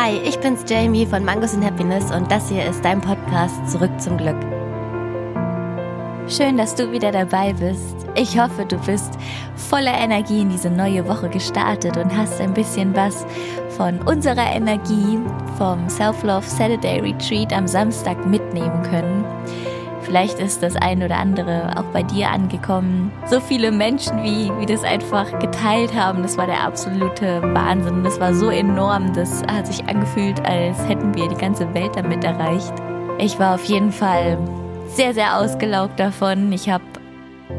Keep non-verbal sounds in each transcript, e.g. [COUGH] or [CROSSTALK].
Hi, ich bin's Jamie von Mangos and Happiness und das hier ist dein Podcast Zurück zum Glück. Schön, dass du wieder dabei bist. Ich hoffe, du bist voller Energie in diese neue Woche gestartet und hast ein bisschen was von unserer Energie vom Self-Love Saturday Retreat am Samstag mitnehmen können. Vielleicht ist das ein oder andere auch bei dir angekommen. So viele Menschen, wie, wie das einfach geteilt haben, das war der absolute Wahnsinn. Das war so enorm. Das hat sich angefühlt, als hätten wir die ganze Welt damit erreicht. Ich war auf jeden Fall sehr, sehr ausgelaugt davon. Ich habe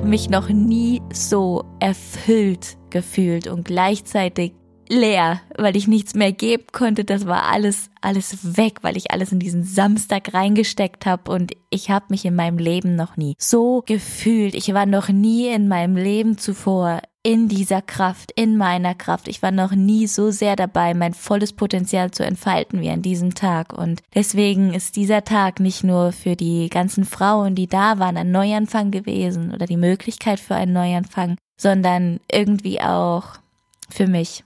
mich noch nie so erfüllt gefühlt und gleichzeitig leer, weil ich nichts mehr geben konnte. Das war alles, alles weg, weil ich alles in diesen Samstag reingesteckt habe und ich habe mich in meinem Leben noch nie so gefühlt. Ich war noch nie in meinem Leben zuvor in dieser Kraft, in meiner Kraft. Ich war noch nie so sehr dabei, mein volles Potenzial zu entfalten wie an diesem Tag. Und deswegen ist dieser Tag nicht nur für die ganzen Frauen, die da waren, ein Neuanfang gewesen oder die Möglichkeit für einen Neuanfang, sondern irgendwie auch für mich.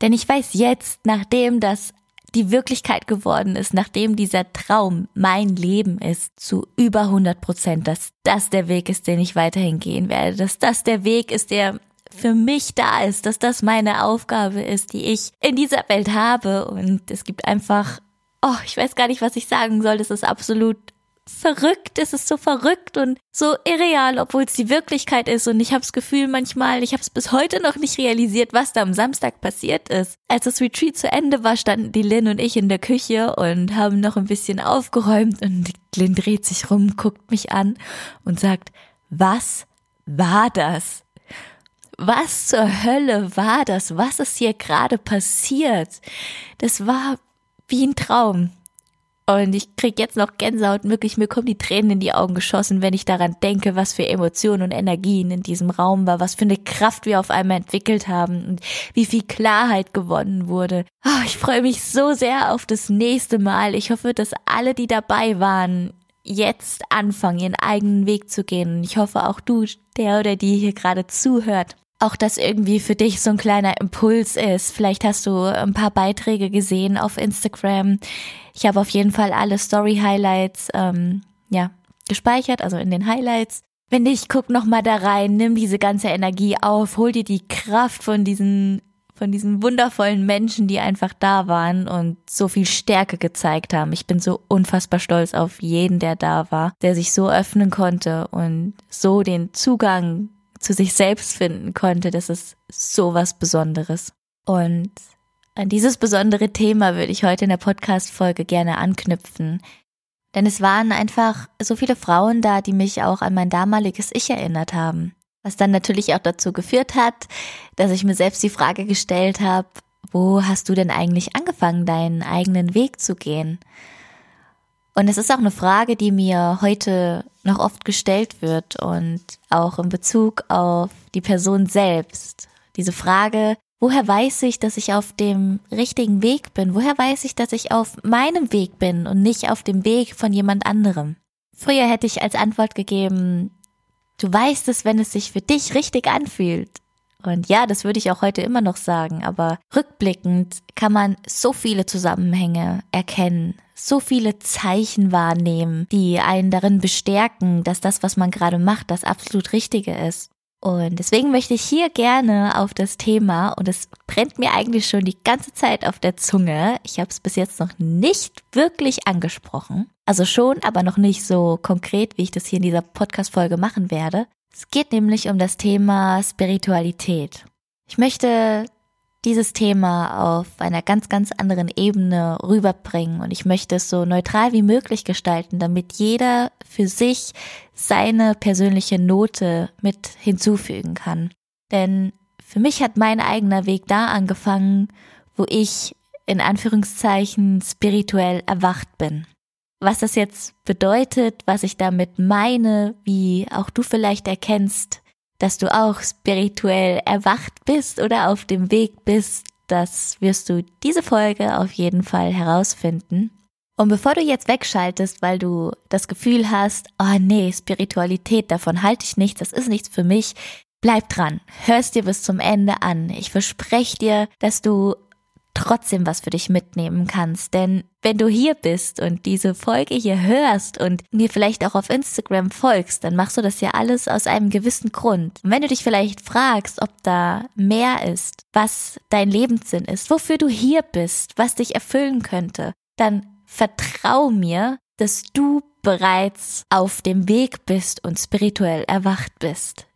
Denn ich weiß jetzt, nachdem das die Wirklichkeit geworden ist, nachdem dieser Traum mein Leben ist, zu über 100 Prozent, dass das der Weg ist, den ich weiterhin gehen werde, dass das der Weg ist, der für mich da ist, dass das meine Aufgabe ist, die ich in dieser Welt habe. Und es gibt einfach, oh, ich weiß gar nicht, was ich sagen soll, das ist absolut verrückt, es ist so verrückt und so irreal, obwohl es die Wirklichkeit ist. Und ich habe das Gefühl manchmal, ich habe es bis heute noch nicht realisiert, was da am Samstag passiert ist. Als das Retreat zu Ende war, standen die Lynn und ich in der Küche und haben noch ein bisschen aufgeräumt und Lynn dreht sich rum, guckt mich an und sagt, was war das? Was zur Hölle war das? Was ist hier gerade passiert? Das war wie ein Traum. Und ich krieg jetzt noch Gänsehaut, wirklich, mir kommen die Tränen in die Augen geschossen, wenn ich daran denke, was für Emotionen und Energien in diesem Raum war, was für eine Kraft wir auf einmal entwickelt haben und wie viel Klarheit gewonnen wurde. Oh, ich freue mich so sehr auf das nächste Mal. Ich hoffe, dass alle, die dabei waren, jetzt anfangen, ihren eigenen Weg zu gehen. Und ich hoffe auch du, der oder die hier gerade zuhört, auch das irgendwie für dich so ein kleiner Impuls ist. Vielleicht hast du ein paar Beiträge gesehen auf Instagram. Ich habe auf jeden Fall alle Story-Highlights ähm, ja, gespeichert, also in den Highlights. Wenn nicht, guck noch mal da rein, nimm diese ganze Energie auf, hol dir die Kraft von diesen von diesen wundervollen Menschen, die einfach da waren und so viel Stärke gezeigt haben. Ich bin so unfassbar stolz auf jeden, der da war, der sich so öffnen konnte und so den Zugang zu sich selbst finden konnte, das ist so was Besonderes. Und an dieses besondere Thema würde ich heute in der Podcast-Folge gerne anknüpfen. Denn es waren einfach so viele Frauen da, die mich auch an mein damaliges Ich erinnert haben. Was dann natürlich auch dazu geführt hat, dass ich mir selbst die Frage gestellt habe, wo hast du denn eigentlich angefangen, deinen eigenen Weg zu gehen? Und es ist auch eine Frage, die mir heute noch oft gestellt wird und auch in Bezug auf die Person selbst. Diese Frage, woher weiß ich, dass ich auf dem richtigen Weg bin? Woher weiß ich, dass ich auf meinem Weg bin und nicht auf dem Weg von jemand anderem? Früher hätte ich als Antwort gegeben, du weißt es, wenn es sich für dich richtig anfühlt. Und ja, das würde ich auch heute immer noch sagen, aber rückblickend kann man so viele Zusammenhänge erkennen, so viele Zeichen wahrnehmen, die einen darin bestärken, dass das, was man gerade macht, das absolut Richtige ist. Und deswegen möchte ich hier gerne auf das Thema, und es brennt mir eigentlich schon die ganze Zeit auf der Zunge, ich habe es bis jetzt noch nicht wirklich angesprochen, also schon, aber noch nicht so konkret, wie ich das hier in dieser Podcast-Folge machen werde. Es geht nämlich um das Thema Spiritualität. Ich möchte dieses Thema auf einer ganz, ganz anderen Ebene rüberbringen und ich möchte es so neutral wie möglich gestalten, damit jeder für sich seine persönliche Note mit hinzufügen kann. Denn für mich hat mein eigener Weg da angefangen, wo ich in Anführungszeichen spirituell erwacht bin. Was das jetzt bedeutet, was ich damit meine, wie auch du vielleicht erkennst, dass du auch spirituell erwacht bist oder auf dem Weg bist, das wirst du diese Folge auf jeden Fall herausfinden. Und bevor du jetzt wegschaltest, weil du das Gefühl hast, oh nee, Spiritualität, davon halte ich nichts, das ist nichts für mich, bleib dran, hörst dir bis zum Ende an. Ich verspreche dir, dass du trotzdem was für dich mitnehmen kannst. Denn wenn du hier bist und diese Folge hier hörst und mir vielleicht auch auf Instagram folgst, dann machst du das ja alles aus einem gewissen Grund. Und wenn du dich vielleicht fragst, ob da mehr ist, was dein Lebenssinn ist, wofür du hier bist, was dich erfüllen könnte, dann vertrau mir, dass du bereits auf dem Weg bist und spirituell erwacht bist.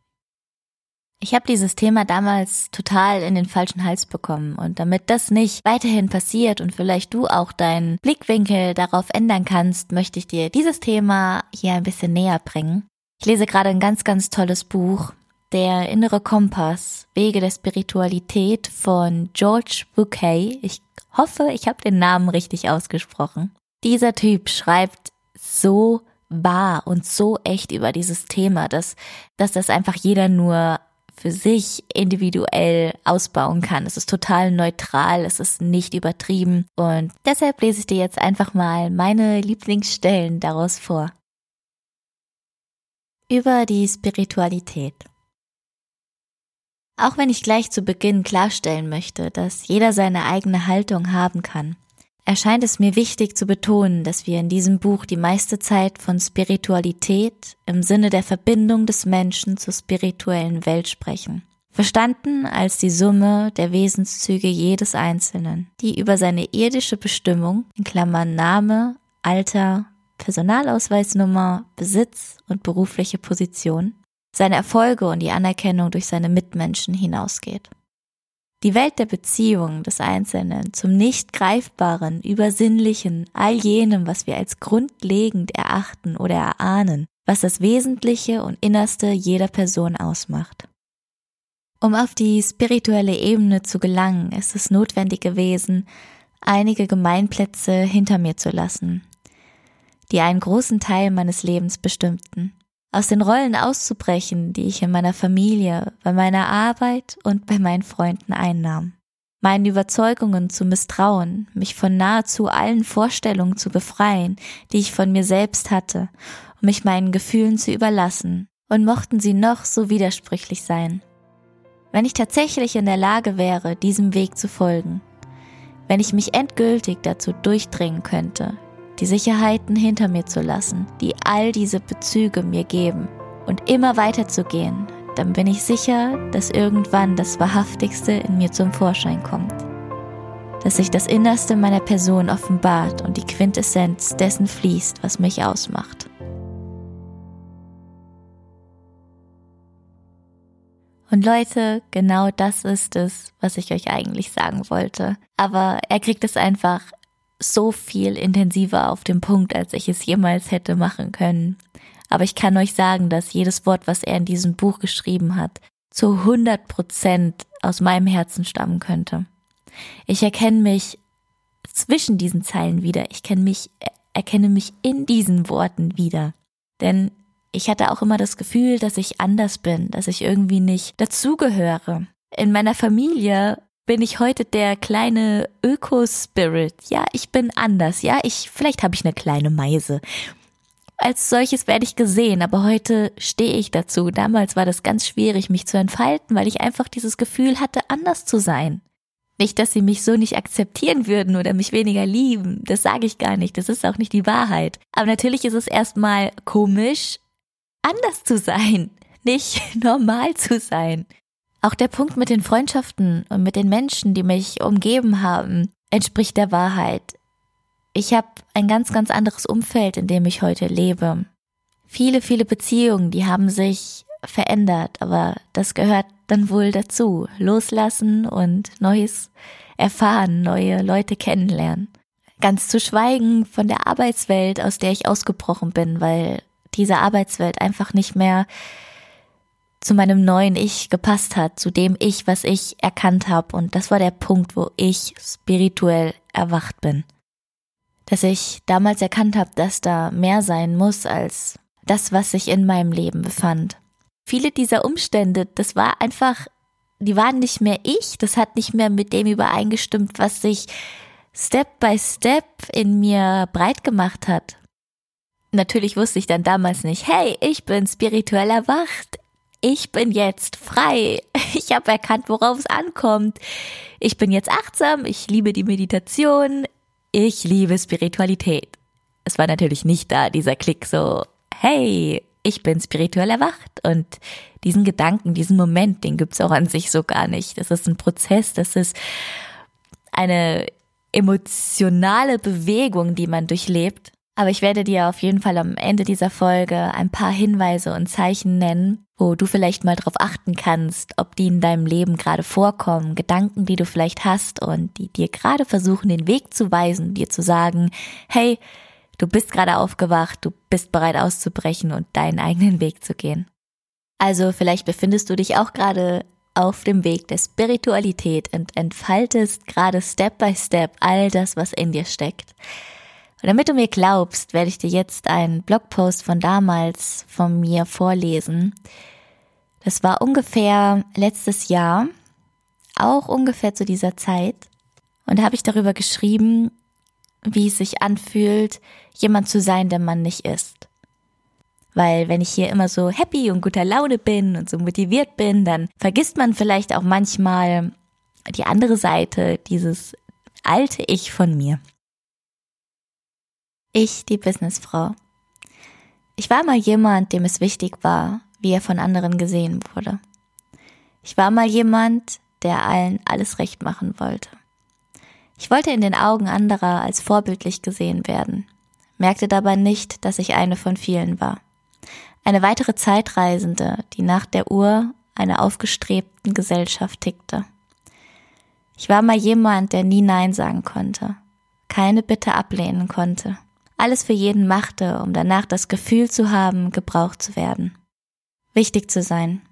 Ich habe dieses Thema damals total in den falschen Hals bekommen und damit das nicht weiterhin passiert und vielleicht du auch deinen Blickwinkel darauf ändern kannst, möchte ich dir dieses Thema hier ein bisschen näher bringen. Ich lese gerade ein ganz, ganz tolles Buch, Der innere Kompass, Wege der Spiritualität von George Bouquet. Ich hoffe, ich habe den Namen richtig ausgesprochen. Dieser Typ schreibt so wahr und so echt über dieses Thema, dass, dass das einfach jeder nur für sich individuell ausbauen kann. Es ist total neutral, es ist nicht übertrieben und deshalb lese ich dir jetzt einfach mal meine Lieblingsstellen daraus vor. Über die Spiritualität. Auch wenn ich gleich zu Beginn klarstellen möchte, dass jeder seine eigene Haltung haben kann, erscheint es mir wichtig zu betonen, dass wir in diesem Buch die meiste Zeit von Spiritualität im Sinne der Verbindung des Menschen zur spirituellen Welt sprechen. Verstanden als die Summe der Wesenszüge jedes Einzelnen, die über seine irdische Bestimmung, in Klammern Name, Alter, Personalausweisnummer, Besitz und berufliche Position, seine Erfolge und die Anerkennung durch seine Mitmenschen hinausgeht. Die Welt der Beziehung des Einzelnen zum nicht greifbaren, übersinnlichen, all jenem, was wir als grundlegend erachten oder erahnen, was das Wesentliche und Innerste jeder Person ausmacht. Um auf die spirituelle Ebene zu gelangen, ist es notwendig gewesen, einige Gemeinplätze hinter mir zu lassen, die einen großen Teil meines Lebens bestimmten aus den Rollen auszubrechen, die ich in meiner Familie, bei meiner Arbeit und bei meinen Freunden einnahm. Meinen Überzeugungen zu misstrauen, mich von nahezu allen Vorstellungen zu befreien, die ich von mir selbst hatte, um mich meinen Gefühlen zu überlassen, und mochten sie noch so widersprüchlich sein. Wenn ich tatsächlich in der Lage wäre, diesem Weg zu folgen, wenn ich mich endgültig dazu durchdringen könnte, die Sicherheiten hinter mir zu lassen, die all diese Bezüge mir geben und immer weiterzugehen, dann bin ich sicher, dass irgendwann das Wahrhaftigste in mir zum Vorschein kommt. Dass sich das Innerste meiner Person offenbart und die Quintessenz dessen fließt, was mich ausmacht. Und Leute, genau das ist es, was ich euch eigentlich sagen wollte. Aber er kriegt es einfach so viel intensiver auf dem Punkt, als ich es jemals hätte machen können. Aber ich kann euch sagen, dass jedes Wort, was er in diesem Buch geschrieben hat, zu 100 Prozent aus meinem Herzen stammen könnte. Ich erkenne mich zwischen diesen Zeilen wieder. Ich mich, erkenne mich in diesen Worten wieder. Denn ich hatte auch immer das Gefühl, dass ich anders bin, dass ich irgendwie nicht dazugehöre. In meiner Familie bin ich heute der kleine Öko-Spirit. Ja, ich bin anders. Ja, ich, vielleicht habe ich eine kleine Meise. Als solches werde ich gesehen, aber heute stehe ich dazu. Damals war das ganz schwierig, mich zu entfalten, weil ich einfach dieses Gefühl hatte, anders zu sein. Nicht, dass sie mich so nicht akzeptieren würden oder mich weniger lieben. Das sage ich gar nicht. Das ist auch nicht die Wahrheit. Aber natürlich ist es erstmal komisch, anders zu sein, nicht [LAUGHS] normal zu sein. Auch der Punkt mit den Freundschaften und mit den Menschen, die mich umgeben haben, entspricht der Wahrheit. Ich habe ein ganz, ganz anderes Umfeld, in dem ich heute lebe. Viele, viele Beziehungen, die haben sich verändert, aber das gehört dann wohl dazu. Loslassen und Neues erfahren, neue Leute kennenlernen. Ganz zu schweigen von der Arbeitswelt, aus der ich ausgebrochen bin, weil diese Arbeitswelt einfach nicht mehr zu meinem neuen Ich gepasst hat, zu dem Ich, was ich erkannt habe. Und das war der Punkt, wo ich spirituell erwacht bin. Dass ich damals erkannt habe, dass da mehr sein muss als das, was sich in meinem Leben befand. Viele dieser Umstände, das war einfach, die waren nicht mehr ich, das hat nicht mehr mit dem übereingestimmt, was sich Step by Step in mir breit gemacht hat. Natürlich wusste ich dann damals nicht, hey, ich bin spirituell erwacht, ich bin jetzt frei. [LAUGHS] Ich habe erkannt, worauf es ankommt. Ich bin jetzt achtsam, ich liebe die Meditation, ich liebe Spiritualität. Es war natürlich nicht da, dieser Klick so, hey, ich bin spirituell erwacht und diesen Gedanken, diesen Moment, den gibt's auch an sich so gar nicht. Das ist ein Prozess, das ist eine emotionale Bewegung, die man durchlebt. Aber ich werde dir auf jeden Fall am Ende dieser Folge ein paar Hinweise und Zeichen nennen, wo du vielleicht mal drauf achten kannst, ob die in deinem Leben gerade vorkommen, Gedanken, die du vielleicht hast und die dir gerade versuchen, den Weg zu weisen, dir zu sagen, hey, du bist gerade aufgewacht, du bist bereit auszubrechen und deinen eigenen Weg zu gehen. Also vielleicht befindest du dich auch gerade auf dem Weg der Spiritualität und entfaltest gerade Step by Step all das, was in dir steckt. Und damit du mir glaubst, werde ich dir jetzt einen Blogpost von damals von mir vorlesen. Das war ungefähr letztes Jahr, auch ungefähr zu dieser Zeit. Und da habe ich darüber geschrieben, wie es sich anfühlt, jemand zu sein, der man nicht ist. Weil wenn ich hier immer so happy und guter Laune bin und so motiviert bin, dann vergisst man vielleicht auch manchmal die andere Seite, dieses alte Ich von mir. Ich, die Businessfrau. Ich war mal jemand, dem es wichtig war, wie er von anderen gesehen wurde. Ich war mal jemand, der allen alles recht machen wollte. Ich wollte in den Augen anderer als vorbildlich gesehen werden, merkte dabei nicht, dass ich eine von vielen war. Eine weitere Zeitreisende, die nach der Uhr einer aufgestrebten Gesellschaft tickte. Ich war mal jemand, der nie Nein sagen konnte, keine Bitte ablehnen konnte, alles für jeden machte, um danach das Gefühl zu haben, gebraucht zu werden. Wichtig zu sein.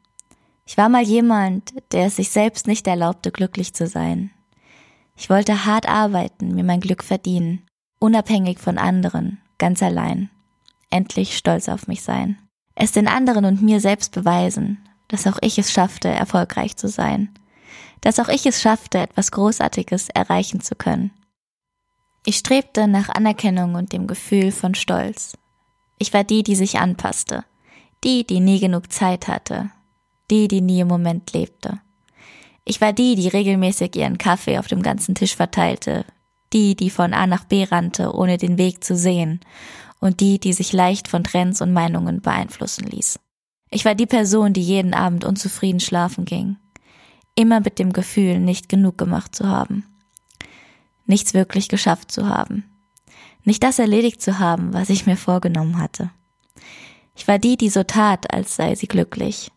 Ich war mal jemand, der es sich selbst nicht erlaubte, glücklich zu sein. Ich wollte hart arbeiten, mir mein Glück verdienen, unabhängig von anderen, ganz allein. Endlich stolz auf mich sein. Es den anderen und mir selbst beweisen, dass auch ich es schaffte, erfolgreich zu sein. Dass auch ich es schaffte, etwas Großartiges erreichen zu können. Ich strebte nach Anerkennung und dem Gefühl von Stolz. Ich war die, die sich anpasste, die, die nie genug Zeit hatte, die, die nie im Moment lebte. Ich war die, die regelmäßig ihren Kaffee auf dem ganzen Tisch verteilte, die, die von A nach B rannte, ohne den Weg zu sehen, und die, die sich leicht von Trends und Meinungen beeinflussen ließ. Ich war die Person, die jeden Abend unzufrieden schlafen ging, immer mit dem Gefühl, nicht genug gemacht zu haben nichts wirklich geschafft zu haben, nicht das erledigt zu haben, was ich mir vorgenommen hatte. Ich war die, die so tat, als sei sie glücklich,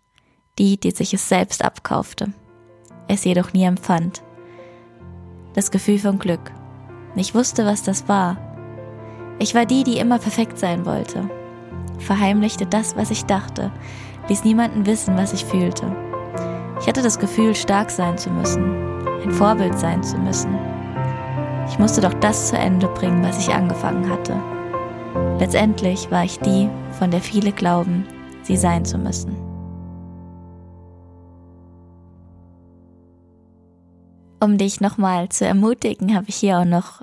die, die sich es selbst abkaufte, es jedoch nie empfand. Das Gefühl von Glück. Ich wusste, was das war. Ich war die, die immer perfekt sein wollte, verheimlichte das, was ich dachte, ließ niemanden wissen, was ich fühlte. Ich hatte das Gefühl, stark sein zu müssen, ein Vorbild sein zu müssen, ich musste doch das zu Ende bringen, was ich angefangen hatte. Letztendlich war ich die, von der viele glauben, sie sein zu müssen. Um dich nochmal zu ermutigen, habe ich hier auch noch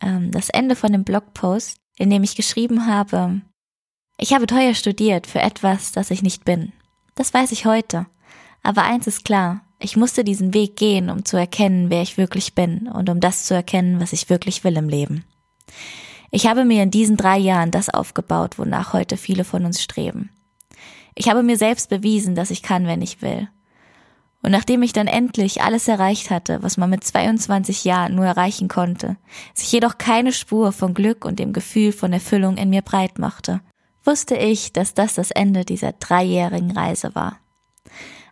ähm, das Ende von dem Blogpost, in dem ich geschrieben habe, ich habe teuer studiert für etwas, das ich nicht bin. Das weiß ich heute. Aber eins ist klar, ich musste diesen Weg gehen, um zu erkennen, wer ich wirklich bin und um das zu erkennen, was ich wirklich will im Leben. Ich habe mir in diesen drei Jahren das aufgebaut, wonach heute viele von uns streben. Ich habe mir selbst bewiesen, dass ich kann, wenn ich will. Und nachdem ich dann endlich alles erreicht hatte, was man mit 22 Jahren nur erreichen konnte, sich jedoch keine Spur von Glück und dem Gefühl von Erfüllung in mir breit machte, wusste ich, dass das das Ende dieser dreijährigen Reise war.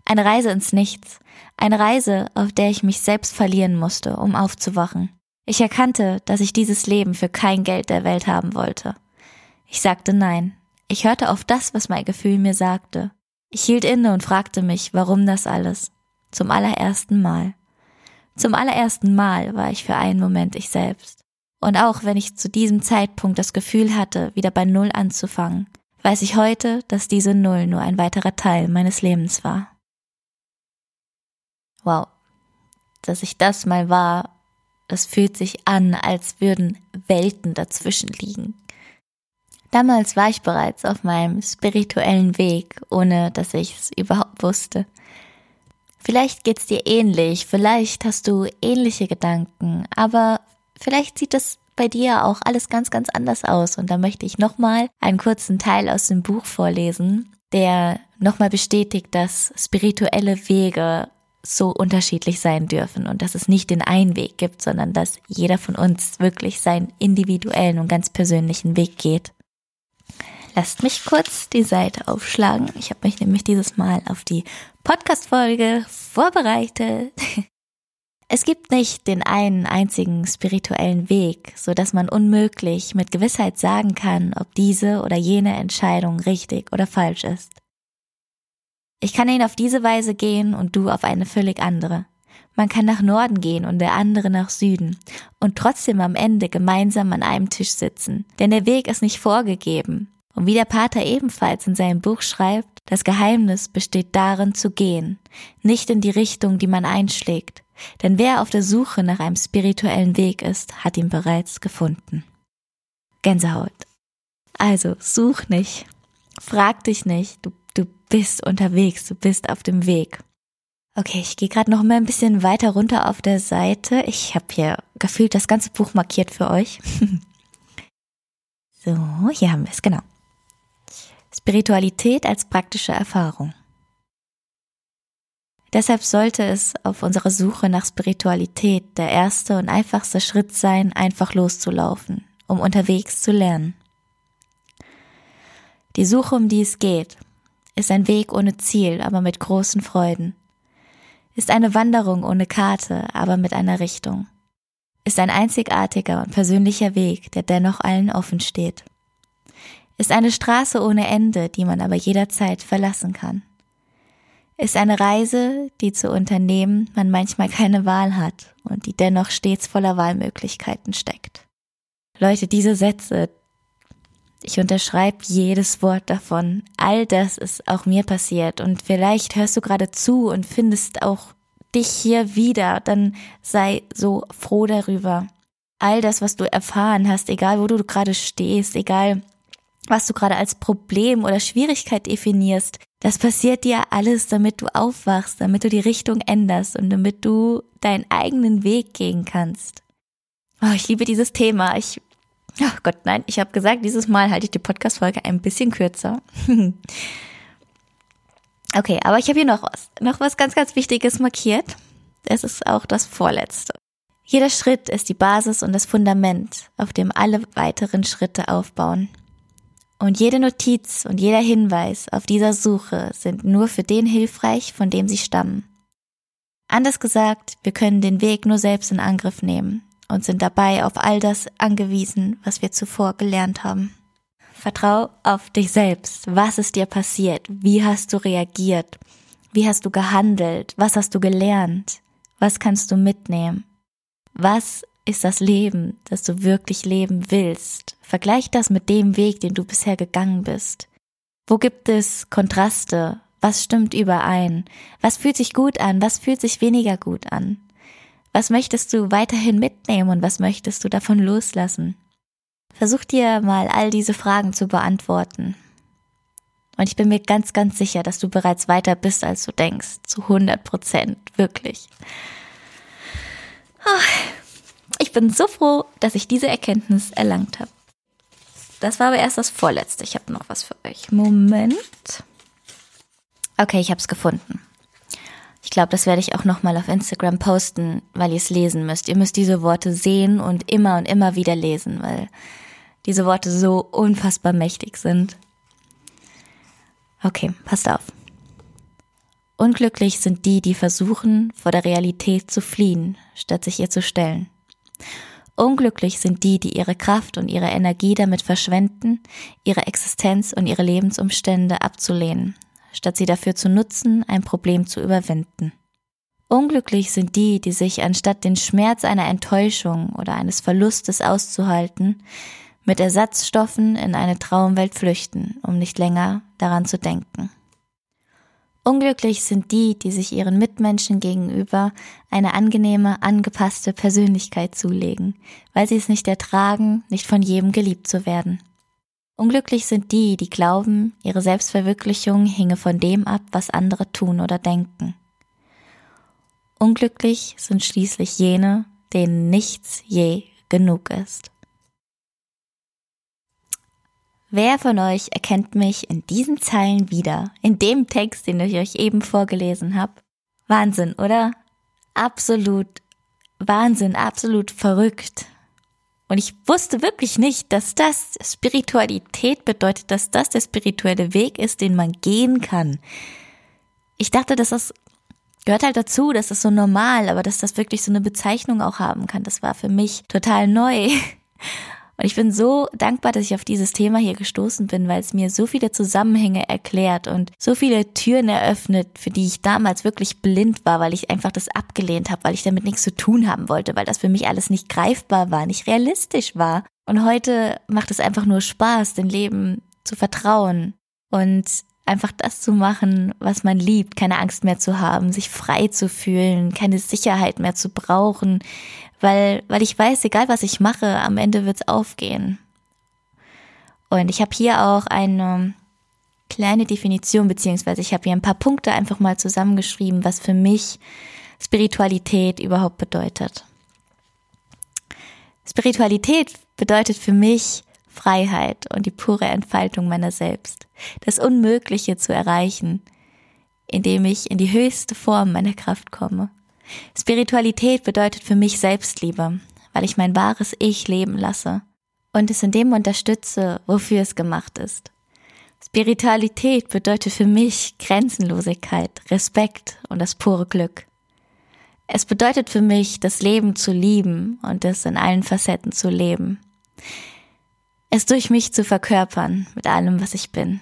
Eine Reise ins Nichts, eine Reise, auf der ich mich selbst verlieren musste, um aufzuwachen. Ich erkannte, dass ich dieses Leben für kein Geld der Welt haben wollte. Ich sagte nein. Ich hörte auf das, was mein Gefühl mir sagte. Ich hielt inne und fragte mich, warum das alles? Zum allerersten Mal. Zum allerersten Mal war ich für einen Moment ich selbst. Und auch wenn ich zu diesem Zeitpunkt das Gefühl hatte, wieder bei Null anzufangen, weiß ich heute, dass diese Null nur ein weiterer Teil meines Lebens war. Wow, dass ich das mal war, das fühlt sich an, als würden Welten dazwischen liegen. Damals war ich bereits auf meinem spirituellen Weg, ohne dass ich es überhaupt wusste. Vielleicht geht's dir ähnlich, vielleicht hast du ähnliche Gedanken, aber vielleicht sieht es bei dir auch alles ganz, ganz anders aus. Und da möchte ich nochmal einen kurzen Teil aus dem Buch vorlesen, der nochmal bestätigt, dass spirituelle Wege so unterschiedlich sein dürfen und dass es nicht den einen Weg gibt, sondern dass jeder von uns wirklich seinen individuellen und ganz persönlichen Weg geht. Lasst mich kurz die Seite aufschlagen. Ich habe mich nämlich dieses Mal auf die Podcast-Folge vorbereitet. [LAUGHS] Es gibt nicht den einen einzigen spirituellen Weg, so dass man unmöglich mit Gewissheit sagen kann, ob diese oder jene Entscheidung richtig oder falsch ist. Ich kann ihn auf diese Weise gehen und du auf eine völlig andere. Man kann nach Norden gehen und der andere nach Süden und trotzdem am Ende gemeinsam an einem Tisch sitzen, denn der Weg ist nicht vorgegeben. Und wie der Pater ebenfalls in seinem Buch schreibt, das Geheimnis besteht darin zu gehen, nicht in die Richtung, die man einschlägt, denn wer auf der Suche nach einem spirituellen Weg ist, hat ihn bereits gefunden. Gänsehaut. Also, such nicht, frag dich nicht, du Du bist unterwegs, du bist auf dem Weg. Okay, ich gehe gerade noch mal ein bisschen weiter runter auf der Seite. Ich habe hier gefühlt das ganze Buch markiert für euch. [LAUGHS] so, hier haben wir es, genau. Spiritualität als praktische Erfahrung. Deshalb sollte es auf unserer Suche nach Spiritualität der erste und einfachste Schritt sein, einfach loszulaufen, um unterwegs zu lernen. Die Suche, um die es geht, ist ein Weg ohne Ziel, aber mit großen Freuden. Ist eine Wanderung ohne Karte, aber mit einer Richtung. Ist ein einzigartiger und persönlicher Weg, der dennoch allen offen steht. Ist eine Straße ohne Ende, die man aber jederzeit verlassen kann. Ist eine Reise, die zu unternehmen man manchmal keine Wahl hat und die dennoch stets voller Wahlmöglichkeiten steckt. Leute, diese Sätze, ich unterschreibe jedes Wort davon. All das ist auch mir passiert. Und vielleicht hörst du gerade zu und findest auch dich hier wieder. Dann sei so froh darüber. All das, was du erfahren hast, egal wo du gerade stehst, egal was du gerade als Problem oder Schwierigkeit definierst, das passiert dir alles, damit du aufwachst, damit du die Richtung änderst und damit du deinen eigenen Weg gehen kannst. Oh, ich liebe dieses Thema. Ich Ach Gott, nein, ich habe gesagt, dieses Mal halte ich die Podcast-Folge ein bisschen kürzer. [LAUGHS] okay, aber ich habe hier noch was. Noch was ganz, ganz Wichtiges markiert. Es ist auch das vorletzte. Jeder Schritt ist die Basis und das Fundament, auf dem alle weiteren Schritte aufbauen. Und jede Notiz und jeder Hinweis auf dieser Suche sind nur für den hilfreich, von dem sie stammen. Anders gesagt, wir können den Weg nur selbst in Angriff nehmen und sind dabei auf all das angewiesen, was wir zuvor gelernt haben. Vertrau auf dich selbst. Was ist dir passiert? Wie hast du reagiert? Wie hast du gehandelt? Was hast du gelernt? Was kannst du mitnehmen? Was ist das Leben, das du wirklich leben willst? Vergleich das mit dem Weg, den du bisher gegangen bist. Wo gibt es Kontraste? Was stimmt überein? Was fühlt sich gut an? Was fühlt sich weniger gut an? Was möchtest du weiterhin mitnehmen und was möchtest du davon loslassen? Versuch dir mal all diese Fragen zu beantworten. Und ich bin mir ganz, ganz sicher, dass du bereits weiter bist, als du denkst. Zu 100 Prozent. Wirklich. Ah, ich bin so froh, dass ich diese Erkenntnis erlangt habe. Das war aber erst das Vorletzte. Ich habe noch was für euch. Moment. Okay, ich habe es gefunden. Ich glaube, das werde ich auch nochmal auf Instagram posten, weil ihr es lesen müsst. Ihr müsst diese Worte sehen und immer und immer wieder lesen, weil diese Worte so unfassbar mächtig sind. Okay, passt auf. Unglücklich sind die, die versuchen, vor der Realität zu fliehen, statt sich ihr zu stellen. Unglücklich sind die, die ihre Kraft und ihre Energie damit verschwenden, ihre Existenz und ihre Lebensumstände abzulehnen, statt sie dafür zu nutzen, ein Problem zu überwinden. Unglücklich sind die, die sich anstatt den Schmerz einer Enttäuschung oder eines Verlustes auszuhalten, mit Ersatzstoffen in eine Traumwelt flüchten, um nicht länger daran zu denken. Unglücklich sind die, die sich ihren Mitmenschen gegenüber eine angenehme, angepasste Persönlichkeit zulegen, weil sie es nicht ertragen, nicht von jedem geliebt zu werden. Unglücklich sind die, die glauben, ihre Selbstverwirklichung hinge von dem ab, was andere tun oder denken. Unglücklich sind schließlich jene, denen nichts je genug ist. Wer von euch erkennt mich in diesen Zeilen wieder, in dem Text, den ich euch eben vorgelesen habe? Wahnsinn, oder? Absolut Wahnsinn, absolut verrückt. Und ich wusste wirklich nicht, dass das Spiritualität bedeutet, dass das der spirituelle Weg ist, den man gehen kann. Ich dachte, dass das gehört halt dazu, das ist so normal, aber dass das wirklich so eine Bezeichnung auch haben kann, das war für mich total neu. Und ich bin so dankbar, dass ich auf dieses Thema hier gestoßen bin, weil es mir so viele Zusammenhänge erklärt und so viele Türen eröffnet, für die ich damals wirklich blind war, weil ich einfach das abgelehnt habe, weil ich damit nichts zu tun haben wollte, weil das für mich alles nicht greifbar war, nicht realistisch war. Und heute macht es einfach nur Spaß, dem Leben zu vertrauen und einfach das zu machen, was man liebt, keine Angst mehr zu haben, sich frei zu fühlen, keine Sicherheit mehr zu brauchen, weil, weil ich weiß, egal was ich mache, am Ende wird's aufgehen. Und ich habe hier auch eine kleine Definition, beziehungsweise ich habe hier ein paar Punkte einfach mal zusammengeschrieben, was für mich Spiritualität überhaupt bedeutet. Spiritualität bedeutet für mich Freiheit und die pure Entfaltung meiner selbst, das Unmögliche zu erreichen, indem ich in die höchste Form meiner Kraft komme. Spiritualität bedeutet für mich Selbstliebe, weil ich mein wahres Ich leben lasse und es in dem unterstütze, wofür es gemacht ist. Spiritualität bedeutet für mich Grenzenlosigkeit, Respekt und das pure Glück. Es bedeutet für mich, das Leben zu lieben und es in allen Facetten zu leben. Es durch mich zu verkörpern mit allem, was ich bin.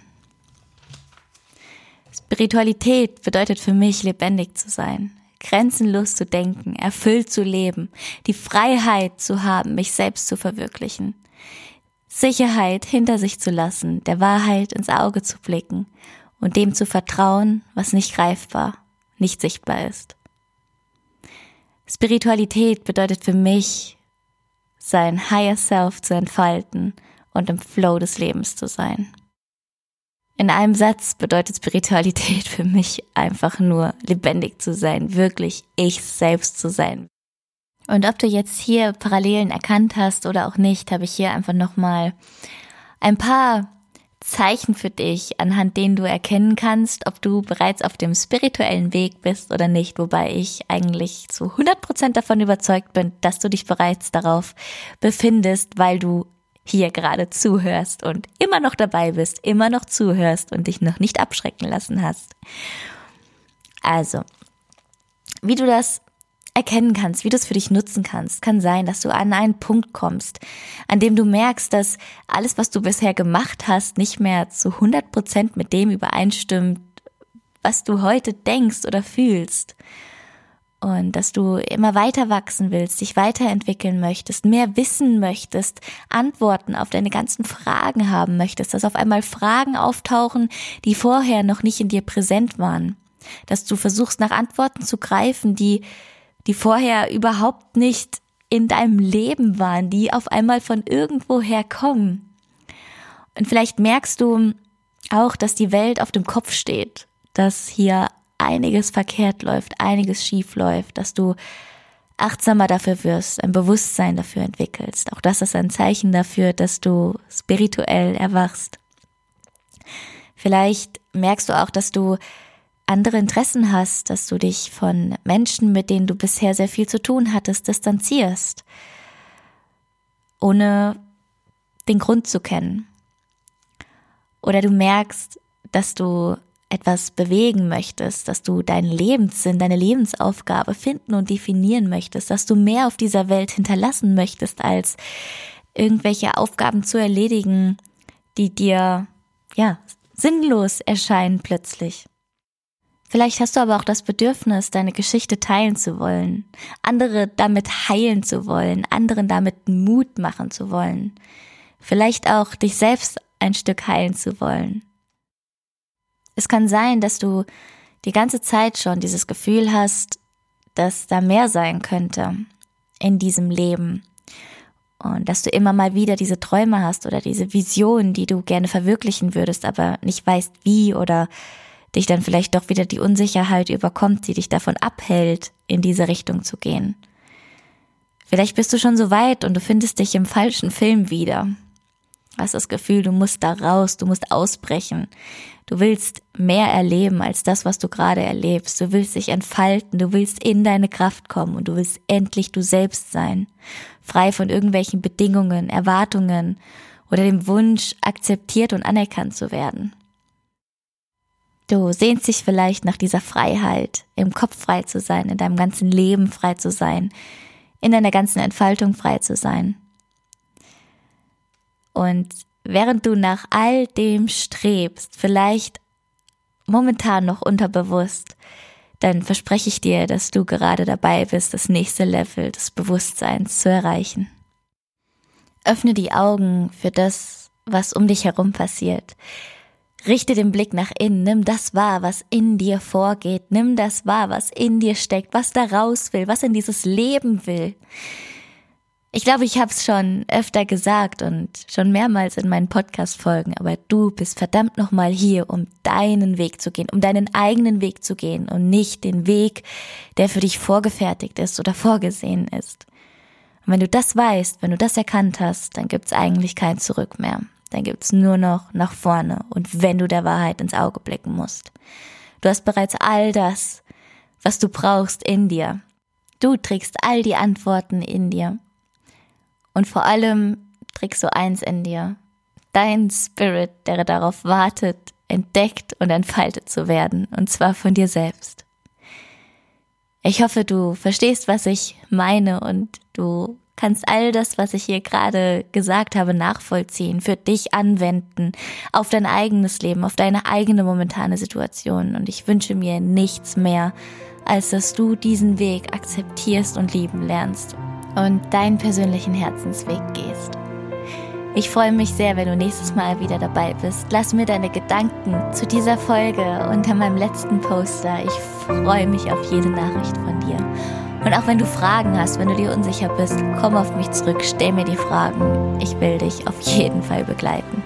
Spiritualität bedeutet für mich, lebendig zu sein, grenzenlos zu denken, erfüllt zu leben, die Freiheit zu haben, mich selbst zu verwirklichen, Sicherheit hinter sich zu lassen, der Wahrheit ins Auge zu blicken und dem zu vertrauen, was nicht greifbar, nicht sichtbar ist. Spiritualität bedeutet für mich, sein Higher Self zu entfalten und im Flow des Lebens zu sein. In einem Satz bedeutet Spiritualität für mich einfach nur lebendig zu sein, wirklich ich selbst zu sein. Und ob du jetzt hier Parallelen erkannt hast oder auch nicht, habe ich hier einfach nochmal ein paar Zeichen für dich, anhand denen du erkennen kannst, ob du bereits auf dem spirituellen Weg bist oder nicht, wobei ich eigentlich zu 100 Prozent davon überzeugt bin, dass du dich bereits darauf befindest, weil du hier gerade zuhörst und immer noch dabei bist, immer noch zuhörst und dich noch nicht abschrecken lassen hast. Also, wie du das erkennen kannst, wie du es für dich nutzen kannst, kann sein, dass du an einen Punkt kommst, an dem du merkst, dass alles, was du bisher gemacht hast, nicht mehr zu 100 Prozent mit dem übereinstimmt, was du heute denkst oder fühlst und dass du immer weiter wachsen willst, dich weiterentwickeln möchtest, mehr wissen möchtest, Antworten auf deine ganzen Fragen haben möchtest, dass auf einmal Fragen auftauchen, die vorher noch nicht in dir präsent waren, dass du versuchst nach Antworten zu greifen, die die vorher überhaupt nicht in deinem Leben waren, die auf einmal von irgendwoher kommen. Und vielleicht merkst du auch, dass die Welt auf dem Kopf steht, dass hier einiges verkehrt läuft, einiges schief läuft, dass du achtsamer dafür wirst, ein Bewusstsein dafür entwickelst. Auch das ist ein Zeichen dafür, dass du spirituell erwachst. Vielleicht merkst du auch, dass du andere Interessen hast, dass du dich von Menschen, mit denen du bisher sehr viel zu tun hattest, distanzierst, ohne den Grund zu kennen. Oder du merkst, dass du etwas bewegen möchtest, dass du deinen Lebenssinn, deine Lebensaufgabe finden und definieren möchtest, dass du mehr auf dieser Welt hinterlassen möchtest, als irgendwelche Aufgaben zu erledigen, die dir, ja, sinnlos erscheinen plötzlich. Vielleicht hast du aber auch das Bedürfnis, deine Geschichte teilen zu wollen, andere damit heilen zu wollen, anderen damit Mut machen zu wollen, vielleicht auch dich selbst ein Stück heilen zu wollen. Es kann sein, dass du die ganze Zeit schon dieses Gefühl hast, dass da mehr sein könnte in diesem Leben. und dass du immer mal wieder diese Träume hast oder diese Visionen, die du gerne verwirklichen würdest, aber nicht weißt wie oder dich dann vielleicht doch wieder die Unsicherheit überkommt, die dich davon abhält, in diese Richtung zu gehen. Vielleicht bist du schon so weit und du findest dich im falschen Film wieder. Du hast das Gefühl, du musst da raus, du musst ausbrechen. Du willst mehr erleben als das, was du gerade erlebst. Du willst dich entfalten, du willst in deine Kraft kommen und du willst endlich du selbst sein. Frei von irgendwelchen Bedingungen, Erwartungen oder dem Wunsch, akzeptiert und anerkannt zu werden. Du sehnst dich vielleicht nach dieser Freiheit, im Kopf frei zu sein, in deinem ganzen Leben frei zu sein, in deiner ganzen Entfaltung frei zu sein. Und während du nach all dem strebst, vielleicht momentan noch unterbewusst, dann verspreche ich dir, dass du gerade dabei bist, das nächste Level des Bewusstseins zu erreichen. Öffne die Augen für das, was um dich herum passiert. Richte den Blick nach innen, nimm das wahr, was in dir vorgeht, nimm das wahr, was in dir steckt, was da raus will, was in dieses Leben will. Ich glaube, ich habe es schon öfter gesagt und schon mehrmals in meinen Podcast-Folgen, aber du bist verdammt nochmal hier, um deinen Weg zu gehen, um deinen eigenen Weg zu gehen und nicht den Weg, der für dich vorgefertigt ist oder vorgesehen ist. Und wenn du das weißt, wenn du das erkannt hast, dann gibt's eigentlich kein Zurück mehr dann gibt's nur noch nach vorne und wenn du der Wahrheit ins Auge blicken musst. Du hast bereits all das, was du brauchst in dir. Du trägst all die Antworten in dir. Und vor allem trägst du eins in dir. Dein Spirit, der darauf wartet, entdeckt und entfaltet zu werden, und zwar von dir selbst. Ich hoffe, du verstehst, was ich meine und du kannst all das, was ich hier gerade gesagt habe, nachvollziehen, für dich anwenden, auf dein eigenes Leben, auf deine eigene momentane Situation. Und ich wünsche mir nichts mehr, als dass du diesen Weg akzeptierst und lieben lernst und deinen persönlichen Herzensweg gehst. Ich freue mich sehr, wenn du nächstes Mal wieder dabei bist. Lass mir deine Gedanken zu dieser Folge unter meinem letzten Poster. Ich freue mich auf jede Nachricht von dir. Und auch wenn du Fragen hast, wenn du dir unsicher bist, komm auf mich zurück, stell mir die Fragen. Ich will dich auf jeden Fall begleiten.